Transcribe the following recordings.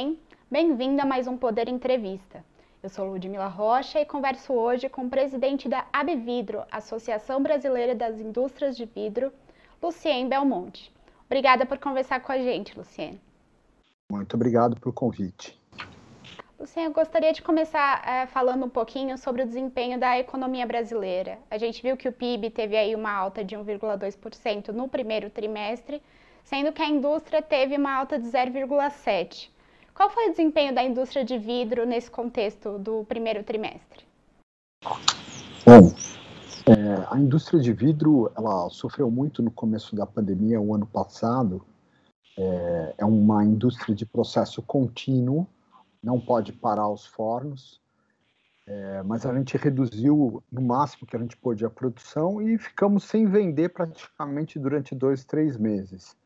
bem? Bem-vindo a mais um Poder Entrevista. Eu sou Ludmila Rocha e converso hoje com o presidente da Abvidro, Associação Brasileira das Indústrias de Vidro, Lucien Belmonte. Obrigada por conversar com a gente, Lucien. Muito obrigado pelo convite. Lucien, eu gostaria de começar é, falando um pouquinho sobre o desempenho da economia brasileira. A gente viu que o PIB teve aí uma alta de 1,2% no primeiro trimestre, sendo que a indústria teve uma alta de 0,7%. Qual foi o desempenho da indústria de vidro nesse contexto do primeiro trimestre? Bom, é, a indústria de vidro ela sofreu muito no começo da pandemia, o ano passado. É, é uma indústria de processo contínuo, não pode parar os fornos, é, mas a gente reduziu no máximo que a gente pôde a produção e ficamos sem vender praticamente durante dois, três meses.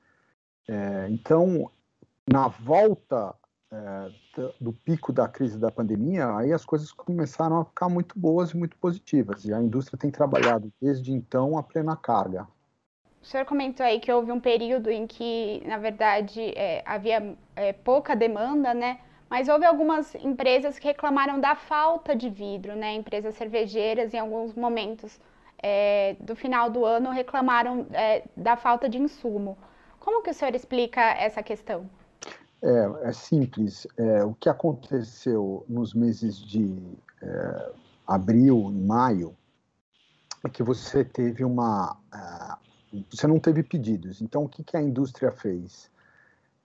É, então, na volta é, do pico da crise da pandemia, aí as coisas começaram a ficar muito boas e muito positivas. E a indústria tem trabalhado desde então a plena carga. O senhor comentou aí que houve um período em que, na verdade, é, havia é, pouca demanda, né? Mas houve algumas empresas que reclamaram da falta de vidro, né? Empresas cervejeiras, em alguns momentos é, do final do ano, reclamaram é, da falta de insumo. Como que o senhor explica essa questão? É, é simples. É, o que aconteceu nos meses de é, abril e maio é que você teve uma. É, você não teve pedidos. Então, o que, que a indústria fez?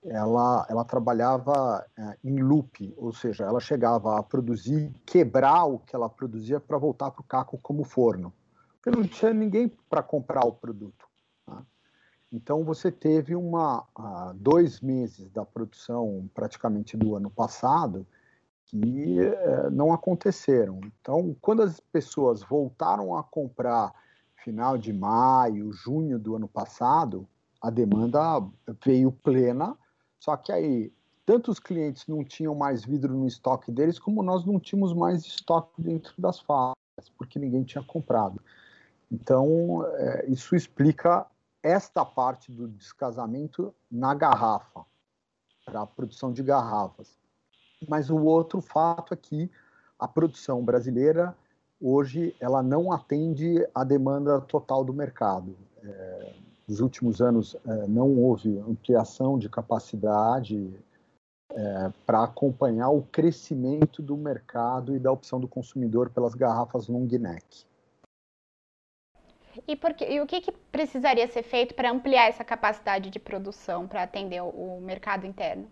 Ela, ela trabalhava é, em loop, ou seja, ela chegava a produzir, quebrar o que ela produzia para voltar para o caco como forno. Porque não tinha ninguém para comprar o produto. Então, você teve uma, uh, dois meses da produção praticamente do ano passado que uh, não aconteceram. Então, quando as pessoas voltaram a comprar final de maio, junho do ano passado, a demanda veio plena, só que aí tanto os clientes não tinham mais vidro no estoque deles, como nós não tínhamos mais estoque dentro das fábricas, porque ninguém tinha comprado. Então, é, isso explica esta parte do descasamento na garrafa, para a produção de garrafas. Mas o outro fato é que a produção brasileira hoje ela não atende à demanda total do mercado. É, nos últimos anos é, não houve ampliação de capacidade é, para acompanhar o crescimento do mercado e da opção do consumidor pelas garrafas long neck. E, e o que, que precisaria ser feito para ampliar essa capacidade de produção para atender o, o mercado interno?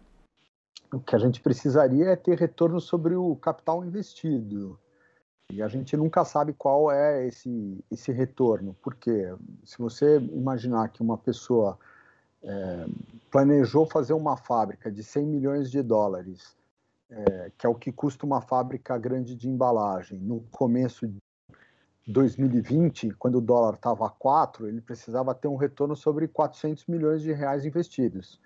O que a gente precisaria é ter retorno sobre o capital investido. E a gente nunca sabe qual é esse, esse retorno, porque se você imaginar que uma pessoa é, planejou fazer uma fábrica de 100 milhões de dólares, é, que é o que custa uma fábrica grande de embalagem, no começo 2020, quando o dólar estava a 4, ele precisava ter um retorno sobre 400 milhões de reais investidos.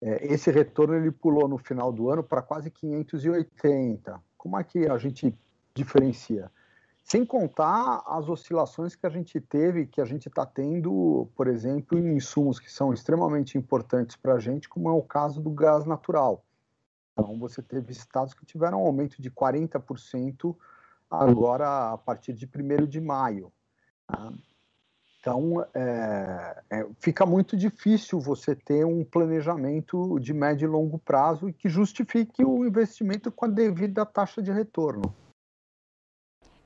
É, esse retorno ele pulou no final do ano para quase 580. Como é que a gente diferencia? Sem contar as oscilações que a gente teve, que a gente está tendo, por exemplo, em insumos que são extremamente importantes para a gente, como é o caso do gás natural. Então, você teve estados que tiveram um aumento de 40% agora a partir de 1 de maio. Tá? Então, é, é, fica muito difícil você ter um planejamento de médio e longo prazo que justifique o investimento com a devida taxa de retorno.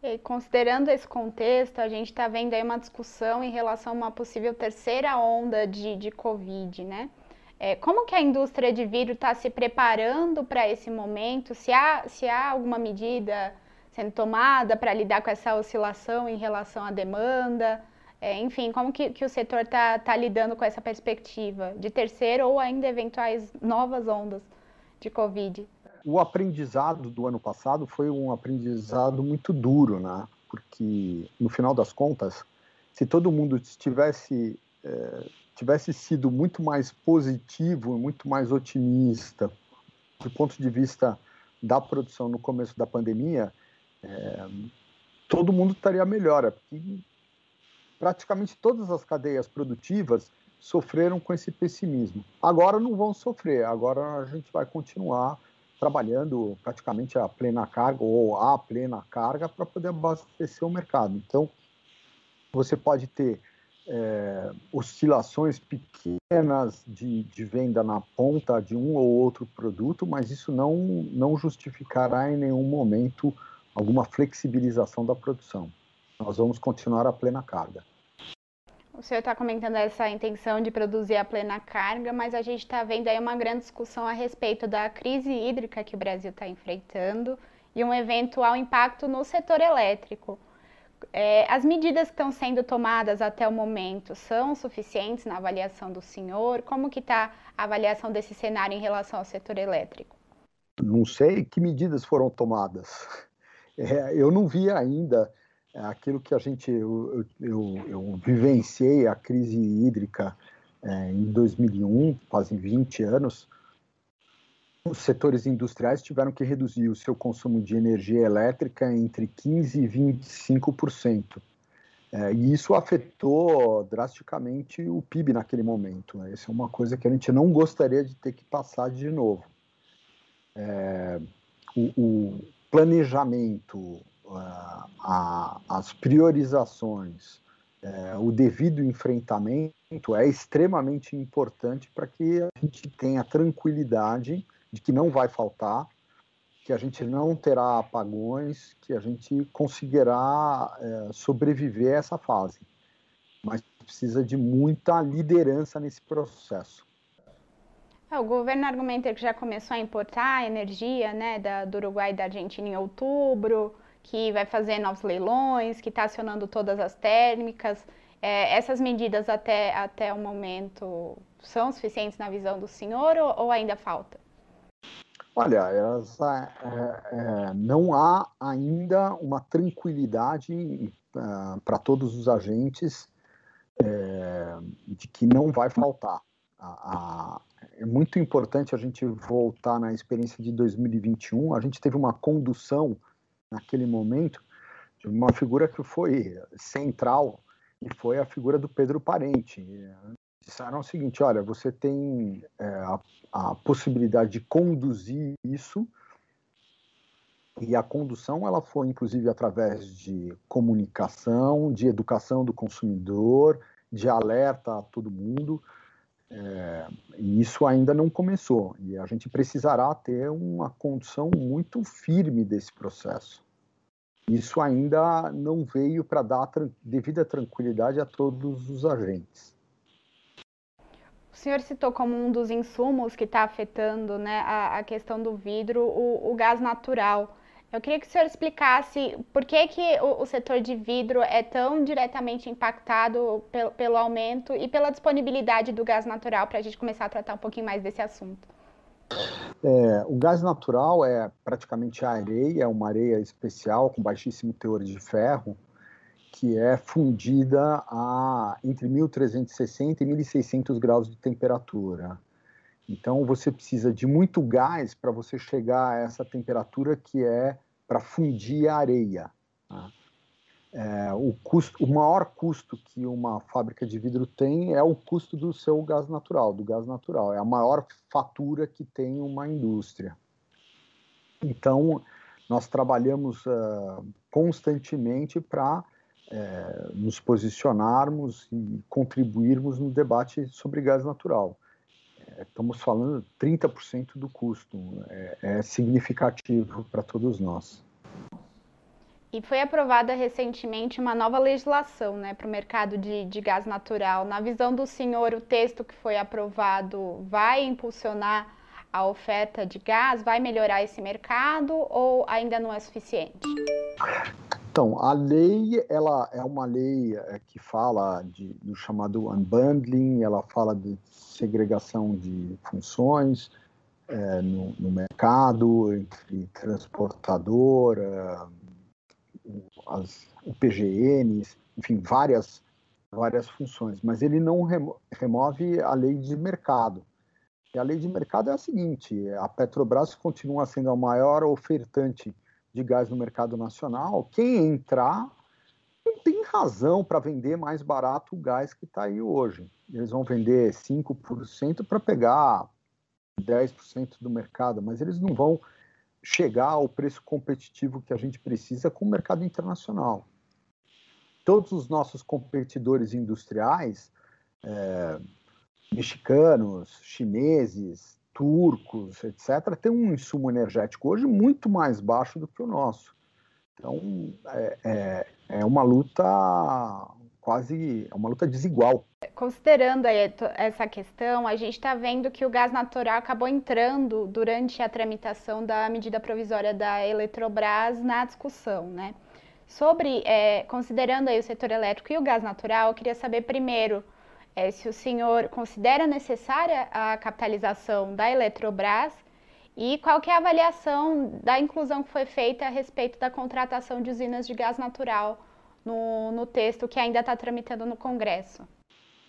E considerando esse contexto, a gente está vendo aí uma discussão em relação a uma possível terceira onda de, de Covid, né? É, como que a indústria de vidro está se preparando para esse momento? Se há, se há alguma medida sendo tomada para lidar com essa oscilação em relação à demanda? É, enfim, como que, que o setor está tá lidando com essa perspectiva de terceira ou ainda eventuais novas ondas de Covid? O aprendizado do ano passado foi um aprendizado muito duro, né? Porque, no final das contas, se todo mundo tivesse, é, tivesse sido muito mais positivo, muito mais otimista do ponto de vista da produção no começo da pandemia, é, todo mundo estaria melhor, é praticamente todas as cadeias produtivas sofreram com esse pessimismo. Agora não vão sofrer, agora a gente vai continuar trabalhando praticamente a plena carga ou a plena carga para poder abastecer o mercado. Então, você pode ter é, oscilações pequenas de, de, venda na ponta de um ou outro produto, mas isso não, não justificará em nenhum momento alguma flexibilização da produção. Nós vamos continuar a plena carga. O senhor está comentando essa intenção de produzir a plena carga, mas a gente está vendo aí uma grande discussão a respeito da crise hídrica que o Brasil está enfrentando e um eventual impacto no setor elétrico. É, as medidas que estão sendo tomadas até o momento são suficientes na avaliação do senhor? Como que está a avaliação desse cenário em relação ao setor elétrico? Não sei que medidas foram tomadas. É, eu não vi ainda é aquilo que a gente eu, eu, eu vivenciei a crise hídrica é, em 2001, fazem 20 anos. Os setores industriais tiveram que reduzir o seu consumo de energia elétrica entre 15 e 25%. É, e isso afetou drasticamente o PIB naquele momento. Essa é uma coisa que a gente não gostaria de ter que passar de novo. É, o planejamento, a, as priorizações, é, o devido enfrentamento é extremamente importante para que a gente tenha tranquilidade de que não vai faltar, que a gente não terá apagões, que a gente conseguirá é, sobreviver a essa fase. Mas precisa de muita liderança nesse processo. É, o governo argumenta que já começou a importar energia né, da, do Uruguai e da Argentina em outubro que vai fazer novos leilões, que está acionando todas as térmicas. É, essas medidas até, até o momento são suficientes na visão do senhor ou, ou ainda falta? Olha, essa, é, é, não há ainda uma tranquilidade é, para todos os agentes é, de que não vai faltar. A, é muito importante a gente voltar na experiência de 2021. A gente teve uma condução naquele momento, de uma figura que foi central, e foi a figura do Pedro Parente. Disseram o seguinte: olha, você tem é, a, a possibilidade de conduzir isso, e a condução ela foi inclusive através de comunicação, de educação do consumidor, de alerta a todo mundo. É, e isso ainda não começou, e a gente precisará ter uma condição muito firme desse processo. Isso ainda não veio para dar devida tranquilidade a todos os agentes. O senhor citou como um dos insumos que está afetando né, a, a, questão do vidro o, o, gás natural. Eu queria que o senhor explicasse por que, que o, o setor de vidro é tão diretamente impactado pelo, pelo aumento e pela disponibilidade do gás natural, para a gente começar a tratar um pouquinho mais desse assunto. É, o gás natural é praticamente a areia, é uma areia especial com baixíssimo teor de ferro, que é fundida a entre 1360 e 1600 graus de temperatura. Então você precisa de muito gás para você chegar a essa temperatura que é para fundir a areia. Tá? É, o, custo, o maior custo que uma fábrica de vidro tem é o custo do seu gás natural, do gás natural. É a maior fatura que tem uma indústria. Então, nós trabalhamos uh, constantemente para é, nos posicionarmos e contribuirmos no debate sobre gás natural. Estamos falando 30% do custo, é, é significativo para todos nós. E foi aprovada recentemente uma nova legislação né, para o mercado de, de gás natural. Na visão do senhor, o texto que foi aprovado vai impulsionar a oferta de gás, vai melhorar esse mercado ou ainda não é suficiente? Então, a lei ela é uma lei é, que fala de, do chamado unbundling, ela fala de segregação de funções é, no, no, mercado entre transportador, é, as UPGNs, enfim, várias, várias funções, mas ele não remove a lei de mercado. E a lei de mercado é a seguinte: a Petrobras continua sendo a maior ofertante de gás no mercado nacional. Quem entrar não tem razão para vender mais barato o gás que está aí hoje. Eles vão vender 5% para pegar 10% do mercado, mas eles não vão chegar ao preço competitivo que a gente precisa com o mercado internacional. Todos os nossos competidores industriais, é, mexicanos, chineses, turcos, etc., têm um insumo energético hoje muito mais baixo do que o nosso. Então, é, é, é uma luta quase, é uma luta desigual. Considerando essa questão, a gente está vendo que o gás natural acabou entrando durante a tramitação da medida provisória da Eletrobras na discussão, né? Sobre, é, considerando aí o setor elétrico e o gás natural, eu queria saber primeiro é, se o senhor considera necessária a capitalização da Eletrobras e qual que é a avaliação da inclusão que foi feita a respeito da contratação de usinas de gás natural no, no texto que ainda está tramitando no Congresso?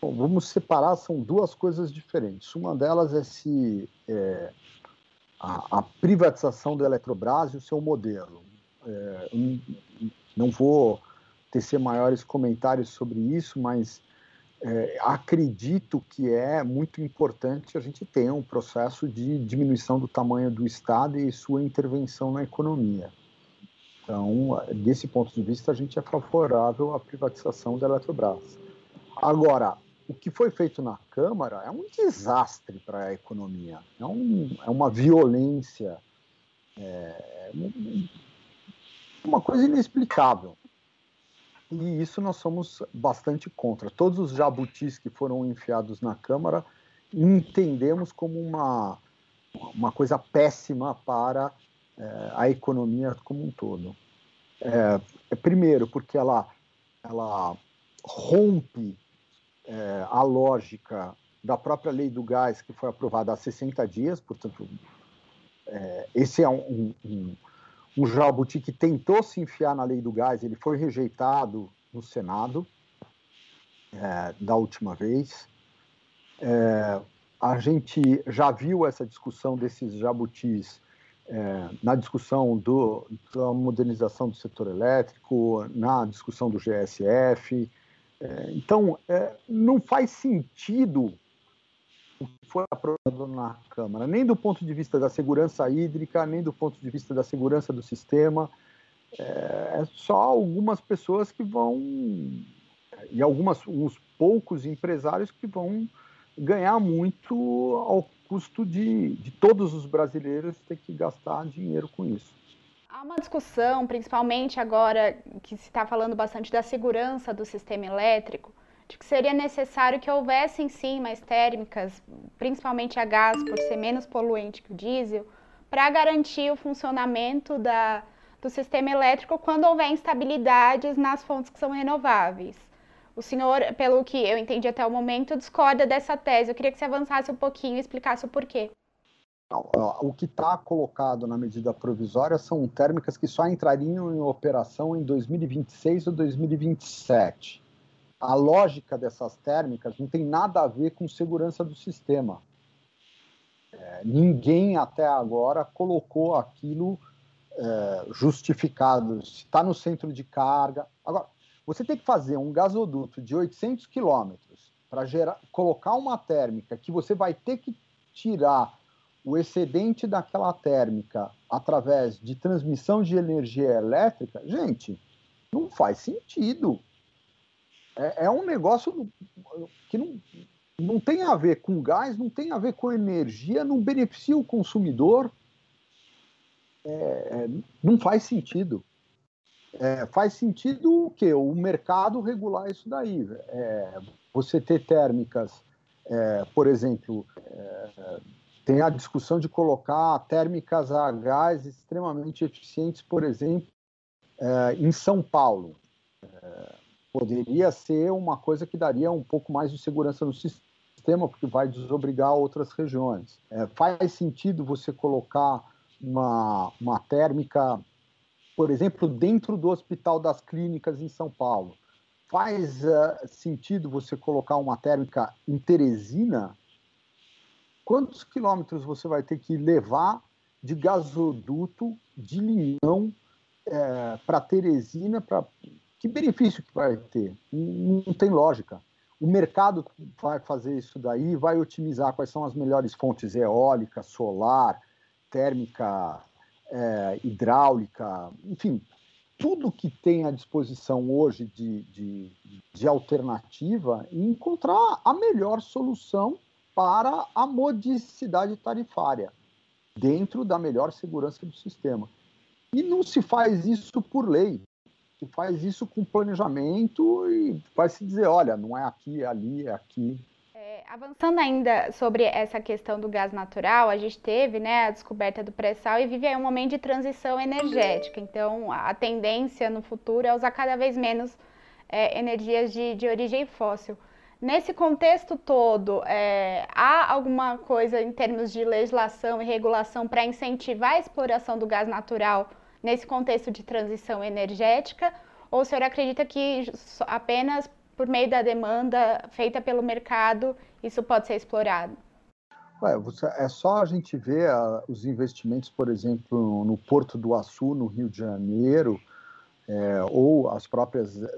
Bom, vamos separar, são duas coisas diferentes. Uma delas é se é, a, a, privatização da Eletrobras e o seu modelo. É, não vou tecer maiores comentários sobre isso, mas é, acredito que é muito importante a gente ter um processo de diminuição do tamanho do Estado e sua intervenção na economia. Então, desse ponto de vista, a gente é favorável à privatização da Eletrobras. Agora, o que foi feito na Câmara é um desastre para a economia, é, um, é uma violência, é, uma coisa inexplicável. E isso nós somos bastante contra. Todos os jabutis que foram enfiados na Câmara entendemos como uma, uma coisa péssima para é, a economia como um todo. É, primeiro, porque ela, ela rompe é, a lógica da própria lei do gás, que foi aprovada há 60 dias, portanto, esse é um, um, um jabuti que tentou se enfiar na lei do gás, ele foi rejeitado no Senado é, da última vez. É, a gente já viu essa discussão desses jabutis é, na discussão do, da modernização do setor elétrico, na discussão do GSF. É, então, é, não faz sentido o que foi aprovado na Câmara, nem do ponto de vista da segurança hídrica, nem do ponto de vista da segurança do sistema. É, é só algumas pessoas que vão, e algumas, uns poucos empresários que vão ganhar muito ao custo de, de todos os brasileiros ter que gastar dinheiro com isso. Há uma discussão, principalmente agora que se está falando bastante da segurança do sistema elétrico, de que seria necessário que houvessem sim mais térmicas, principalmente a gás, por ser menos poluente que o diesel, para garantir o funcionamento da, do sistema elétrico quando houver instabilidades nas fontes que são renováveis. O senhor, pelo que eu entendi até o momento, discorda dessa tese. Eu queria que você avançasse um pouquinho e explicasse o porquê. O que está colocado na medida provisória são térmicas que só entrariam em operação em 2026 ou 2027 a lógica dessas térmicas não tem nada a ver com segurança do sistema. É, ninguém até agora colocou aquilo é, justificado. Está no centro de carga. Agora, você tem que fazer um gasoduto de 800 quilômetros para colocar uma térmica que você vai ter que tirar o excedente daquela térmica através de transmissão de energia elétrica. Gente, não faz sentido é, é um negócio que não, não tem a ver com gás, não tem a ver com energia, não beneficia o consumidor. É, é, não faz sentido. É, faz sentido o quê? O mercado regular isso daí. É, você ter térmicas, é, por exemplo, é, tem a discussão de colocar térmicas a gás extremamente eficientes, por exemplo, em São Paulo poderia ser uma coisa que daria um pouco mais de segurança no sistema, porque vai desobrigar outras regiões. É, faz sentido você colocar uma, uma térmica, por exemplo, dentro do Hospital das Clínicas em São Paulo. Faz uh, sentido você colocar uma térmica em Teresina? Quantos quilômetros você vai ter que levar de gasoduto de linhão é, para Teresina para que benefício que vai ter? Não, tem lógica. o mercado vai fazer isso daí, vai otimizar quais são as melhores fontes eólica, solar, térmica, é, hidráulica, enfim, tudo que tem à disposição hoje de, de, de alternativa e encontrar a melhor solução para a modicidade tarifária, dentro da melhor segurança do sistema. E não se faz isso por lei, se faz isso com planejamento e vai se dizer, olha, não é aqui, é ali, é aqui. É, avançando ainda sobre essa questão do gás natural, a gente teve né, a descoberta do pré-sal e vive aí um momento de transição energética. Então, a tendência no futuro é usar cada vez menos é, energias de, de origem fóssil. Nesse contexto todo, é, há alguma coisa em termos de legislação e regulação para incentivar a exploração do gás natural nesse contexto de transição energética? Ou o senhor acredita que apenas por meio da demanda feita pelo mercado, isso pode ser explorado? É só a gente ver os investimentos, por exemplo, no Porto do Açu, no Rio de Janeiro, é, ou as próprias é,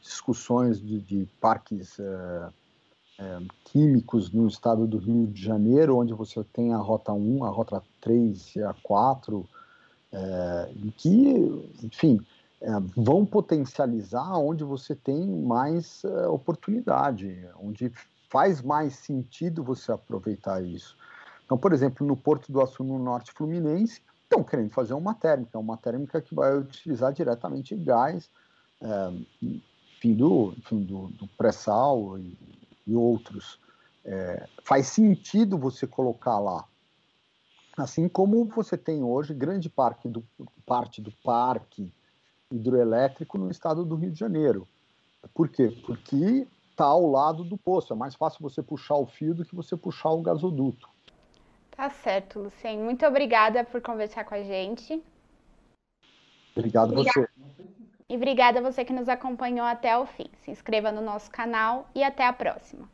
discussões de, de parques é, é, químicos no estado do Rio de Janeiro, onde você tem a Rota 1, a Rota 3 e a 4, é, que, enfim, é, vão potencializar onde você tem mais é, oportunidade, onde faz mais sentido você aproveitar isso. Então, por exemplo, no Porto do Açu, no Norte Fluminense, estão querendo fazer uma térmica, uma térmica que vai utilizar diretamente gás, é, enfim, do, enfim, do, do pré-sal e, e, outros. É, faz sentido você colocar lá. Assim como você tem hoje grande parte do, parte do parque hidroelétrico no estado do Rio de Janeiro. Por quê? Porque está ao lado do poço. É mais fácil você puxar o fio do que você puxar o gasoduto. Tá certo, Lucien. Muito obrigada por conversar com a gente. Obrigado a você. E obrigada a você que nos acompanhou até o fim. Se inscreva no nosso canal e até a próxima.